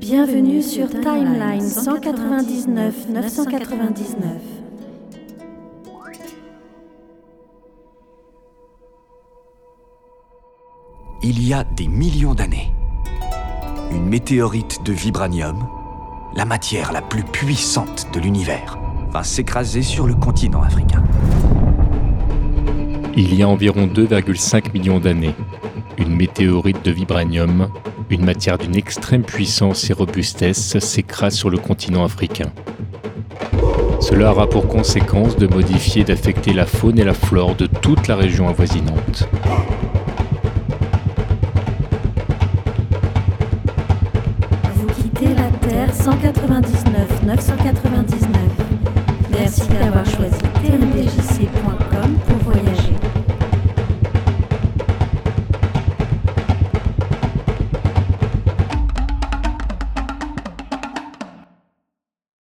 Bienvenue sur Timeline 199 999. Il y a des millions d'années, une météorite de vibranium, la matière la plus puissante de l'univers, va s'écraser sur le continent africain. Il y a environ 2,5 millions d'années, une météorite de vibranium, une matière d'une extrême puissance et robustesse, s'écrase sur le continent africain. Cela aura pour conséquence de modifier et d'affecter la faune et la flore de toute la région avoisinante. Vous quittez la Terre 199 999.